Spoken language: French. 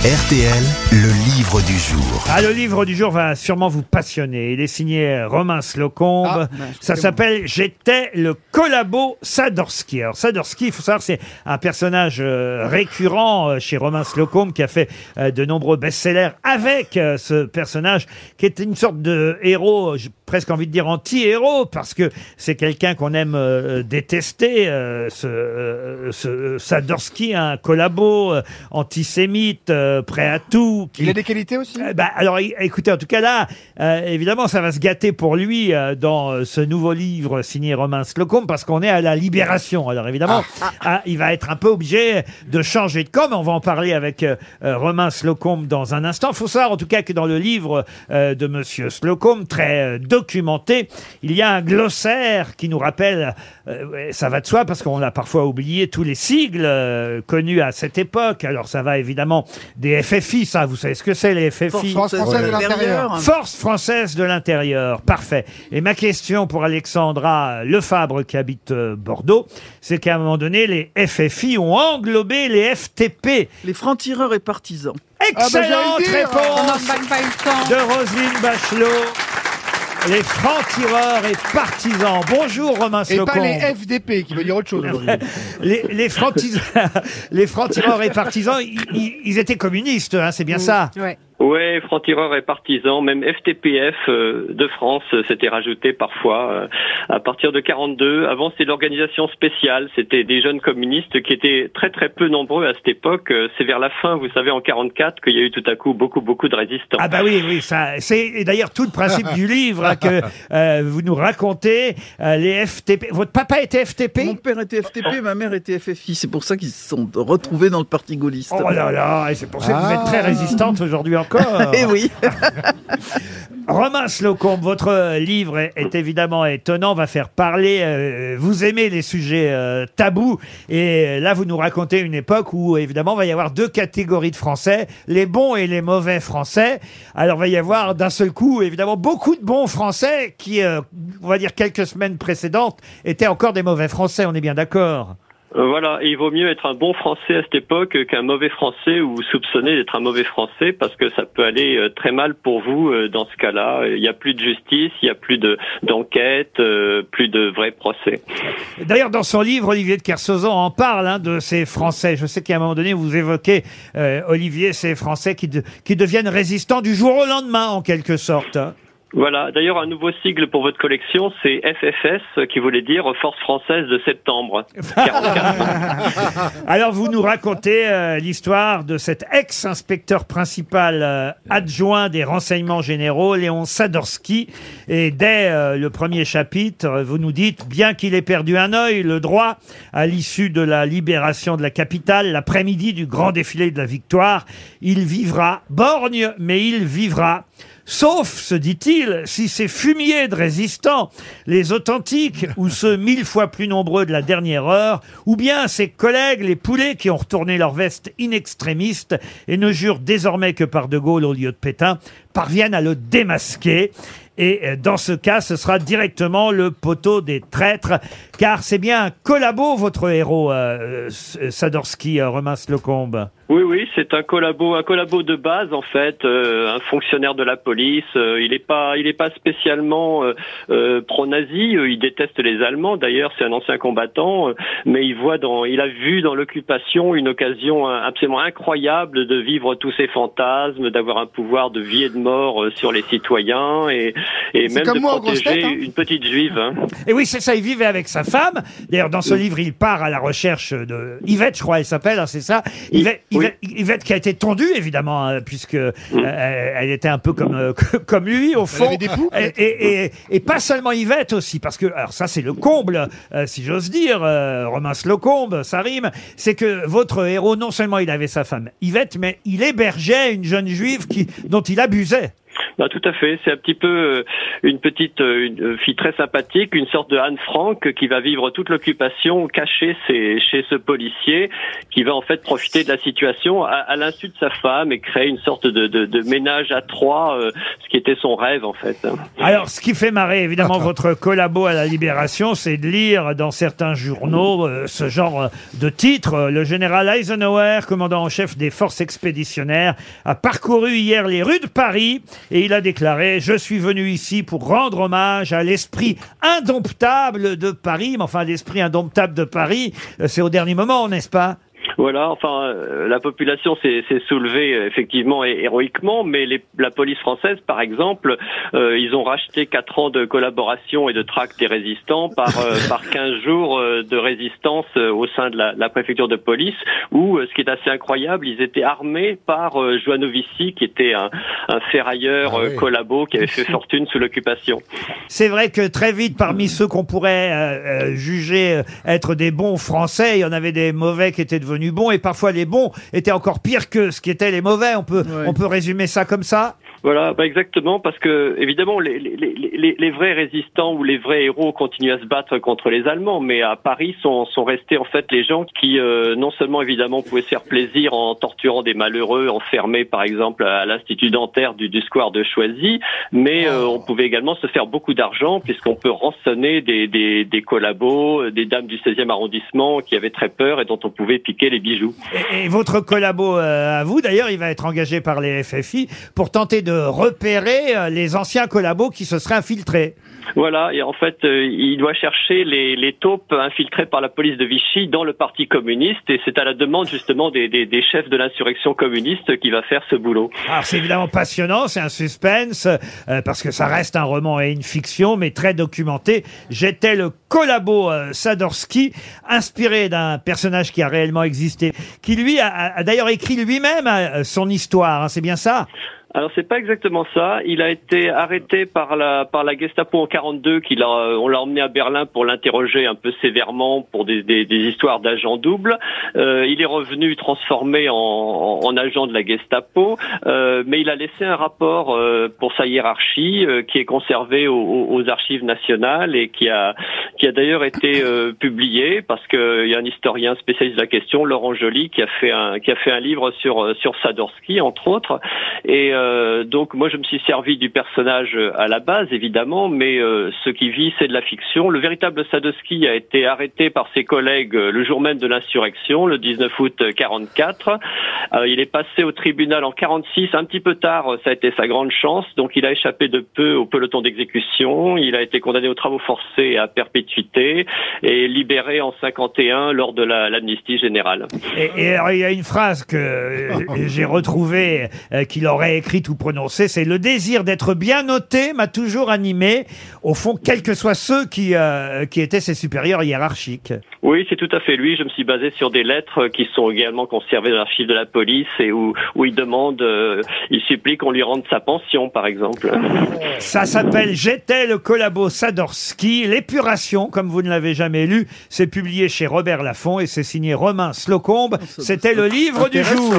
RTL, le livre du jour. Ah, le livre du jour va sûrement vous passionner. Il est signé Romain Slocombe. Ah, Ça s'appelle J'étais le collabo Sadorski. Alors, Sadorski, il faut savoir, c'est un personnage euh, récurrent euh, chez Romain Slocombe qui a fait euh, de nombreux best-sellers avec ce personnage qui est une sorte de héros, j'ai presque envie de dire anti-héros, parce que c'est quelqu'un qu'on aime détester, ce, ce Sadorski, un collabo antisémite, euh, prêt à tout. qui- Il a des qualités aussi euh, bah, alors, é- écoutez, en tout cas là, euh, évidemment, ça va se gâter pour lui euh, dans euh, ce nouveau livre signé Romain Slocum parce qu'on est à la libération. Alors évidemment, ah, il va être un peu obligé de changer de com. On va en parler avec euh, euh, Romain Slocum dans un instant. Il faut savoir en tout cas que dans le livre euh, de Monsieur Slocum, très euh, documenté, il y a un glossaire qui nous rappelle, euh, ouais, ça va de soi parce qu'on a parfois oublié tous les sigles euh, connus à cette époque. Alors ça va évidemment des FFI, ça, vous savez ce que c'est les FFI France française de l'intérieur. Force française de l'intérieur, parfait. Et ma question pour Alexandra Lefabre qui habite euh, Bordeaux, c'est qu'à un moment donné, les FFI ont englobé les FTP. Les francs-tireurs et partisans. Excellente j'allais le dire. réponse de Roselyne Bachelot. Les francs-tireurs et partisans. Bonjour Romain Et pas Slocum. les FDP, qui veut dire autre chose aujourd'hui. Les, les francs-tireurs les francs-tireurs et partisans, ils, ils- ils étaient communistes, hein, c'est bien ça? Ouais, franc-tireur et partisans, même FTPF euh, de France euh, s'était rajouté parfois euh, à partir de 42. Avant, c'était l'organisation spéciale, c'était des jeunes communistes qui étaient très très peu nombreux à cette époque. Euh, C'est vers la fin, vous savez, en 44 qu'il y a eu tout à coup beaucoup beaucoup de résistants. Ah bah oui, oui, ça, c'est et d'ailleurs tout le principe du livre hein, que euh, vous nous racontez euh, les FTP. Votre papa était FTP Mon père était FTP, ma mère était FFI. C'est pour ça qu'ils se sont retrouvés dans le parti gaulliste. Oh là là, et c'est pour ça que vous êtes Ah. très résistante aujourd'hui encore. Eh oui. Romain Slocum, votre livre est, est évidemment étonnant, va faire parler. euh, vous aimez les sujets euh, tabous, et là vous nous racontez une époque où évidemment va y avoir deux catégories de Français, les bons et les mauvais Français. Alors va y avoir d'un seul coup évidemment beaucoup de bons Français qui, euh, on va dire quelques semaines précédentes, étaient encore des mauvais Français. On est bien d'accord. Euh, voilà, il vaut mieux être un bon Français à cette époque qu'un mauvais Français ou soupçonné d'être un mauvais Français parce que ça peut aller euh, très mal pour vous euh, dans ce cas-là. Il n'y a plus de justice, il n'y a plus de d'enquête, plus de vrais procès. D'ailleurs, dans son livre, Olivier de Kersauzon en parle hein, de ces Français. Je sais qu'à un moment donné, vous évoquez, Olivier, ces Français qui, qui deviennent résistants du jour au lendemain, en quelque sorte. Voilà, d'ailleurs un nouveau sigle pour votre collection, c'est FFS qui voulait dire Force française de septembre. 44. Alors, vous nous racontez euh, l'histoire de cet ex-inspecteur principal euh, adjoint des renseignements généraux, Léon Sadorski. Et dès euh, le premier chapitre, vous nous dites, bien qu'il ait perdu un œil, le droit, à l'issue de la libération de la capitale, l'après-midi du grand défilé de la victoire, il vivra, borgne, mais il vivra. Sauf, se dit-il, si ces fumiers de résistants, les authentiques ou ceux mille fois plus nombreux de la dernière heure, ou bien ses collègues, les poulets qui ont retourné leur veste inextrémiste et ne jurent désormais que par De Gaulle au lieu de Pétain, parviennent à le démasquer. Et euh, dans ce cas, ce sera directement le poteau des traîtres, car c'est bien un collabo, votre héros, euh, euh, Sadorski, euh, Romain Slocombe. Oui, oui, c'est un collabo, un collabo de base en fait, euh, un fonctionnaire de la police. euh, il n'est pas, il est pas spécialement euh, euh, pro-nazi. euh, il déteste les Allemands. D'ailleurs, c'est un ancien combattant, euh, mais il voit dans, il a vu dans l'occupation une occasion euh, absolument incroyable de vivre tous ses fantasmes, d'avoir un pouvoir de vie et de mort euh, sur les citoyens et, et même de moi protéger hein. une petite juive. hein. Et oui, c'est ça, il vivait avec sa femme. D'ailleurs, dans ce livre, il part à la recherche de Yvette, je crois, elle s'appelle, hein, c'est ça Yvette, Oui. Yvette- Yvette qui a été tondue, évidemment, hein, puisque euh, elle était un peu comme, euh, comme lui, au fond. avait des poux, et, et, et- et pas seulement Yvette aussi, parce que, alors ça, c'est le comble, euh, si j'ose dire, euh, Romain Slocombe, ça rime, c'est que votre héros, non seulement il avait sa femme Yvette, mais il hébergeait une jeune juive qui, dont il abusait. Bah, tout à fait. C'est un petit peu euh, une petite euh, une fille très sympathique, une sorte de Anne Frank qui va vivre toute l'occupation cachée chez, chez ce policier, qui va en fait profiter de la situation à, à l'insu de sa femme et créer une sorte de, de, de ménage à trois, euh, ce qui était son rêve en fait. Alors, ce qui fait marrer évidemment votre collabo à la Libération, c'est de lire dans certains journaux euh, ce genre euh, de titre. Euh, Le général Eisenhower, commandant en chef des forces expéditionnaires, a parcouru hier les rues de Paris et il a déclaré Je suis venu ici pour rendre hommage à l'esprit indomptable de Paris. Mais enfin, l'esprit indomptable de Paris, euh, c'est au dernier moment, n'est-ce pas? Voilà, enfin, euh, la population s'est soulevée euh, effectivement héroïquement, mais les- la police française, par exemple, euh, ils ont racheté quatre ans de collaboration et de traque des résistants par euh, par 15 jours euh, de résistance au sein de la, la préfecture de police, où, ce qui est assez incroyable, ils étaient armés par euh, Joanovici, qui était un, un ferrailleur Ah oui. collabo qui avait fait fortune sous l'occupation. C'est vrai que très vite, parmi ceux qu'on pourrait juger être des bons Français, il y en avait des mauvais qui étaient devenus bons, et parfois les bons étaient encore pires que ce qui étaient les mauvais. On peut, on peut résumer ça comme ça? Voilà, bah exactement, parce que évidemment les, les, les, les- vrais résistants ou les vrais héros continuent à se battre contre les Allemands, mais à Paris sont, sont restés en fait les gens qui euh, non seulement évidemment pouvaient se faire plaisir en torturant des malheureux enfermés par exemple à l'institut dentaire du, du square de Choisy, mais euh, on pouvait également se faire beaucoup d'argent puisqu'on peut rançonner des, des, des collabos, euh, des dames du 16e arrondissement qui avaient très peur et dont on pouvait piquer les bijoux. et, et votre collabo euh, à vous, d'ailleurs, il va être engagé par les FFI pour tenter de repérer euh, les anciens collabos qui se seraient infiltrés. Voilà, et en fait, euh, il doit chercher les, les taupes infiltrées par la police de Vichy dans le Parti communiste, et c'est à la demande justement des, des, des chefs de l'insurrection communiste qui va faire ce boulot. Alors c'est évidemment passionnant, c'est un suspense, euh, parce que ça reste un roman et une fiction, mais très documenté. J'étais le collabo euh, Sadorski, inspiré d'un personnage qui a réellement existé, qui lui a, a- a d'ailleurs écrit lui-même son histoire, hein, c'est bien ça? Alors c'est pas exactement ça. Il a été arrêté par la par la Gestapo en 42. Qu'il a, on l'a emmené à Berlin pour l'interroger un peu sévèrement pour des, des, des histoires d'agents doubles. Euh, il est revenu transformé en, en, en agent de la Gestapo, euh, mais il a laissé un rapport euh, pour sa hiérarchie euh, qui est conservé aux, aux- archives nationales et qui a qui a d'ailleurs été euh, publié parce que il y a un historien spécialiste de la question, Laurent Joly, qui a fait un qui a fait un livre sur euh, sur Sadorski entre autres. Et euh, donc moi je me suis servi du personnage euh, à la base évidemment, mais euh, ce qui vit c'est de la fiction. Le véritable Sadowski a été arrêté par ses collègues le jour même de l'insurrection, le 19 août 44. Euh, il est passé au tribunal en 46, un petit peu tard, ça a été sa grande chance. Donc il a échappé de peu au peloton d'exécution. Il a été condamné aux travaux forcés à perpétuité et libéré en 51 lors de la- l'amnistie générale. et, il y a une phrase que j'ai retrouvée, qu'il aurait ou prononcée, c'est « Le désir d'être bien noté m'a toujours animé, au fond, quels que soient ceux qui, euh, qui étaient ses supérieurs hiérarchiques. » Oui, c'est tout à fait lui. Je me suis basé sur des lettres qui sont également conservées dans l'archive de la police et où, où il demande, euh, il supplie qu'on lui rende sa pension, par exemple. Ça s'appelle J'étais le collabo Sadorski, l'épuration, comme vous ne l'avez jamais lu. C'est publié chez Robert Laffont et c'est signé Romain Slocombe. C'était le livre du jour.